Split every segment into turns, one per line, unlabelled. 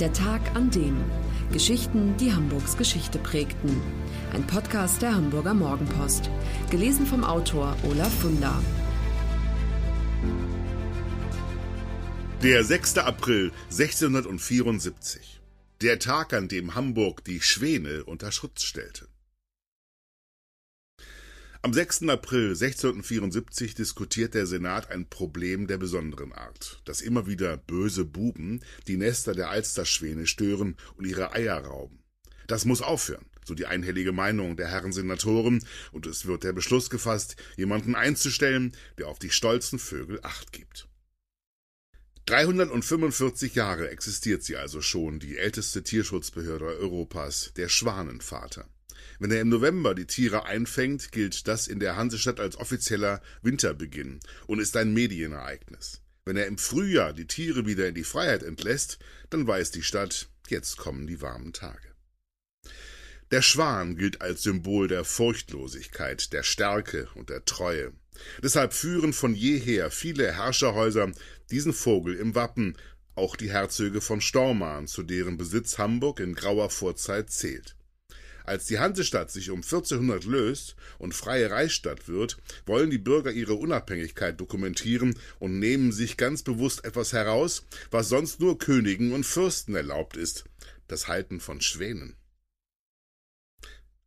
Der Tag an dem. Geschichten, die Hamburgs Geschichte prägten. Ein Podcast der Hamburger Morgenpost. Gelesen vom Autor Olaf Funder.
Der 6. April 1674. Der Tag, an dem Hamburg die Schwäne unter Schutz stellte. Am 6. April 1674 diskutiert der Senat ein Problem der besonderen Art, dass immer wieder böse Buben die Nester der Alsterschwäne stören und ihre Eier rauben. Das muss aufhören, so die einhellige Meinung der Herren Senatoren, und es wird der Beschluss gefasst, jemanden einzustellen, der auf die stolzen Vögel Acht gibt. 345 Jahre existiert sie also schon, die älteste Tierschutzbehörde Europas, der Schwanenvater. Wenn er im November die Tiere einfängt, gilt das in der Hansestadt als offizieller Winterbeginn und ist ein Medienereignis. Wenn er im Frühjahr die Tiere wieder in die Freiheit entlässt, dann weiß die Stadt, jetzt kommen die warmen Tage. Der Schwan gilt als Symbol der Furchtlosigkeit, der Stärke und der Treue. Deshalb führen von jeher viele Herrscherhäuser diesen Vogel im Wappen, auch die Herzöge von Stormarn, zu deren Besitz Hamburg in grauer Vorzeit zählt. Als die Hansestadt sich um 1400 löst und freie Reichsstadt wird, wollen die Bürger ihre Unabhängigkeit dokumentieren und nehmen sich ganz bewusst etwas heraus, was sonst nur Königen und Fürsten erlaubt ist, das Halten von Schwänen.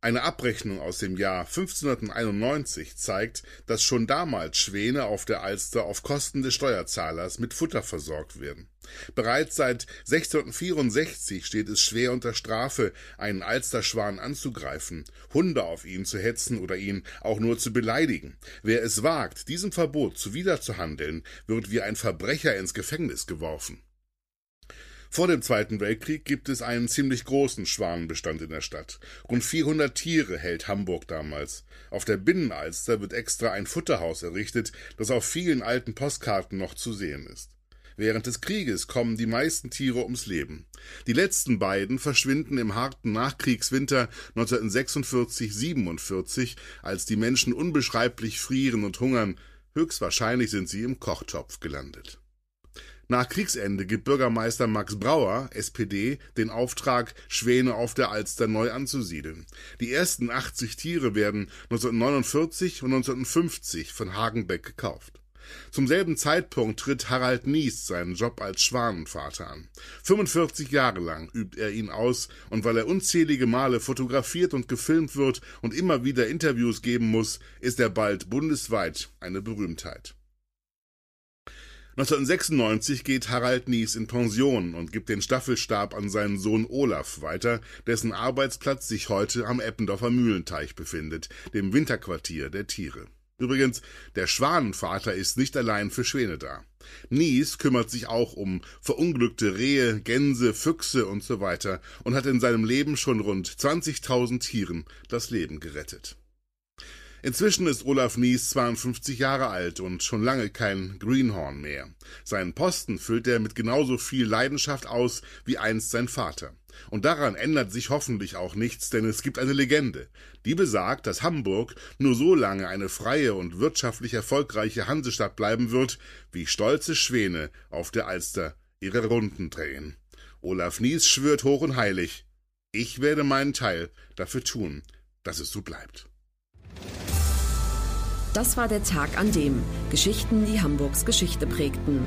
Eine Abrechnung aus dem Jahr 1591 zeigt, dass schon damals Schwäne auf der Alster auf Kosten des Steuerzahlers mit Futter versorgt werden. Bereits seit 1664 steht es schwer unter Strafe, einen Alsterschwan anzugreifen, Hunde auf ihn zu hetzen oder ihn auch nur zu beleidigen. Wer es wagt, diesem Verbot zuwiderzuhandeln, wird wie ein Verbrecher ins Gefängnis geworfen. Vor dem Zweiten Weltkrieg gibt es einen ziemlich großen Schwanenbestand in der Stadt. Rund 400 Tiere hält Hamburg damals. Auf der Binnenalster wird extra ein Futterhaus errichtet, das auf vielen alten Postkarten noch zu sehen ist. Während des Krieges kommen die meisten Tiere ums Leben. Die letzten beiden verschwinden im harten Nachkriegswinter 1946-47, als die Menschen unbeschreiblich frieren und hungern. Höchstwahrscheinlich sind sie im Kochtopf gelandet. Nach Kriegsende gibt Bürgermeister Max Brauer, SPD, den Auftrag, Schwäne auf der Alster neu anzusiedeln. Die ersten 80 Tiere werden 1949 und 1950 von Hagenbeck gekauft. Zum selben Zeitpunkt tritt Harald Nies seinen Job als Schwanenvater an. 45 Jahre lang übt er ihn aus, und weil er unzählige Male fotografiert und gefilmt wird und immer wieder Interviews geben muss, ist er bald bundesweit eine Berühmtheit. 1996 geht Harald Nies in Pension und gibt den Staffelstab an seinen Sohn Olaf weiter, dessen Arbeitsplatz sich heute am Eppendorfer Mühlenteich befindet, dem Winterquartier der Tiere. Übrigens, der Schwanenvater ist nicht allein für Schwäne da. Nies kümmert sich auch um verunglückte Rehe, Gänse, Füchse und so weiter und hat in seinem Leben schon rund 20.000 Tieren das Leben gerettet. Inzwischen ist Olaf Nies 52 Jahre alt und schon lange kein Greenhorn mehr. Seinen Posten füllt er mit genauso viel Leidenschaft aus wie einst sein Vater. Und daran ändert sich hoffentlich auch nichts, denn es gibt eine Legende, die besagt, dass Hamburg nur so lange eine freie und wirtschaftlich erfolgreiche Hansestadt bleiben wird, wie stolze Schwäne auf der Alster ihre Runden drehen. Olaf Nies schwört hoch und heilig, ich werde meinen Teil dafür tun, dass es so bleibt.
Das war der Tag an dem Geschichten, die Hamburgs Geschichte prägten.